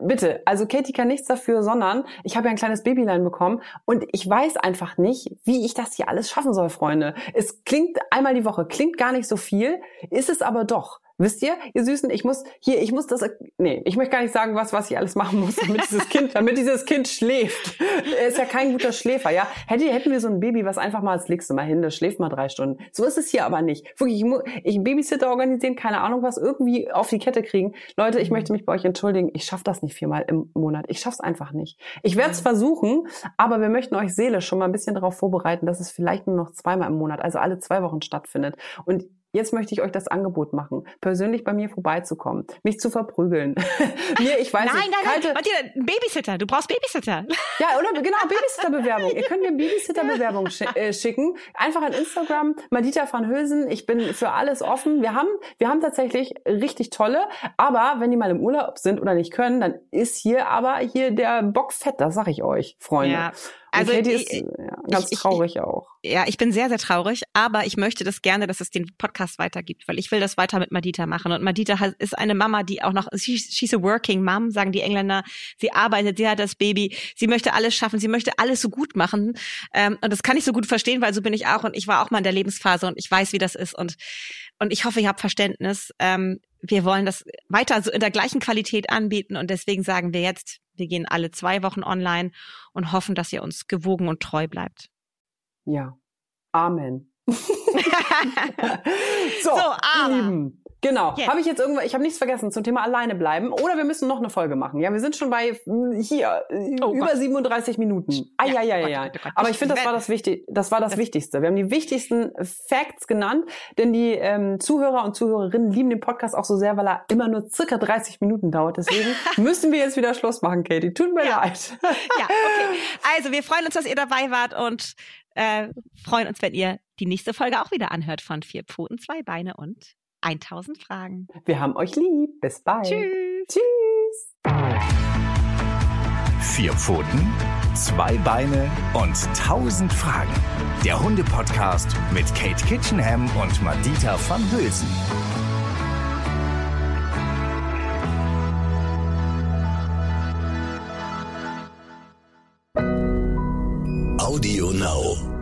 A: bitte, also Katie kann nichts dafür, sondern ich habe ja ein kleines Babylein bekommen und ich weiß einfach nicht, wie ich das hier alles schaffen soll, Freunde. Es klingt einmal die Woche, klingt gar nicht so viel, ist es aber doch. Wisst ihr, ihr Süßen, ich muss hier, ich muss das, nee, ich möchte gar nicht sagen, was, was ich alles machen muss, damit dieses Kind, damit dieses Kind schläft. Er ist ja kein guter Schläfer, ja. Hätte, hätten wir so ein Baby, was einfach mal, das legst du mal hin, das schläft mal drei Stunden. So ist es hier aber nicht. Wirklich, ich, muss, ich Babysitter organisieren, keine Ahnung was, irgendwie auf die Kette kriegen. Leute, ich mhm. möchte mich bei euch entschuldigen, ich schaffe das nicht viermal im Monat. Ich schaff's einfach nicht. Ich werde es versuchen, aber wir möchten euch seelisch schon mal ein bisschen darauf vorbereiten, dass es vielleicht nur noch zweimal im Monat, also alle zwei Wochen stattfindet. Und Jetzt möchte ich euch das Angebot machen, persönlich bei mir vorbeizukommen, mich zu verprügeln. mir, ich weiß
B: nein,
A: nicht,
B: nein, kalte... nein, nein, Babysitter, du brauchst Babysitter.
A: ja, oder genau, Babysitter-Bewerbung. Ihr könnt mir Babysitter-Bewerbung sch äh, schicken. Einfach an Instagram, Madita van Hülsen. Ich bin für alles offen. Wir haben, wir haben tatsächlich richtig tolle, aber wenn die mal im Urlaub sind oder nicht können, dann ist hier aber hier der Bock fett, das sag ich euch, Freunde. Ja. Also Katie ist ja, ganz ich, traurig
B: ich,
A: auch.
B: Ja, ich bin sehr, sehr traurig, aber ich möchte das gerne, dass es den Podcast weitergibt, weil ich will das weiter mit Madita machen. Und Madita ist eine Mama, die auch noch, she's a working mom, sagen die Engländer. Sie arbeitet, sie hat das Baby, sie möchte alles schaffen, sie möchte alles so gut machen. Ähm, und das kann ich so gut verstehen, weil so bin ich auch und ich war auch mal in der Lebensphase und ich weiß, wie das ist. Und, und ich hoffe, ihr habt Verständnis. Ähm, wir wollen das weiter so in der gleichen Qualität anbieten und deswegen sagen wir jetzt, wir gehen alle zwei Wochen online und hoffen, dass ihr uns gewogen und treu bleibt.
A: Ja. Amen. so,
B: so aber.
A: Genau. Yeah. Habe ich jetzt irgendwo, ich habe nichts vergessen zum Thema alleine bleiben. Oder wir müssen noch eine Folge machen. Ja, wir sind schon bei hm, hier oh, über Gott. 37 Minuten. Ah, ja, ja, ja, ja. Aber ich finde, das war das Wichtig, das war das, das, Wichtigste. Wir haben die wichtigsten Facts genannt, denn die ähm, Zuhörer und Zuhörerinnen lieben den Podcast auch so sehr, weil er immer nur circa 30 Minuten dauert. Deswegen müssen wir jetzt wieder Schluss machen, Katie. Tut mir
B: ja.
A: leid.
B: ja, okay. Also wir freuen uns, dass ihr dabei wart und äh, freuen uns, wenn ihr die nächste Folge auch wieder anhört von Vier Pfoten, zwei Beine und 1000 Fragen.
A: Wir haben euch lieb. Bis bald.
B: Tschüss.
A: Tschüss.
C: Vier Pfoten, zwei Beine und 1000 Fragen. Der Hunde-Podcast mit Kate Kitchenham und Madita van Hülsen.
D: Audio Now.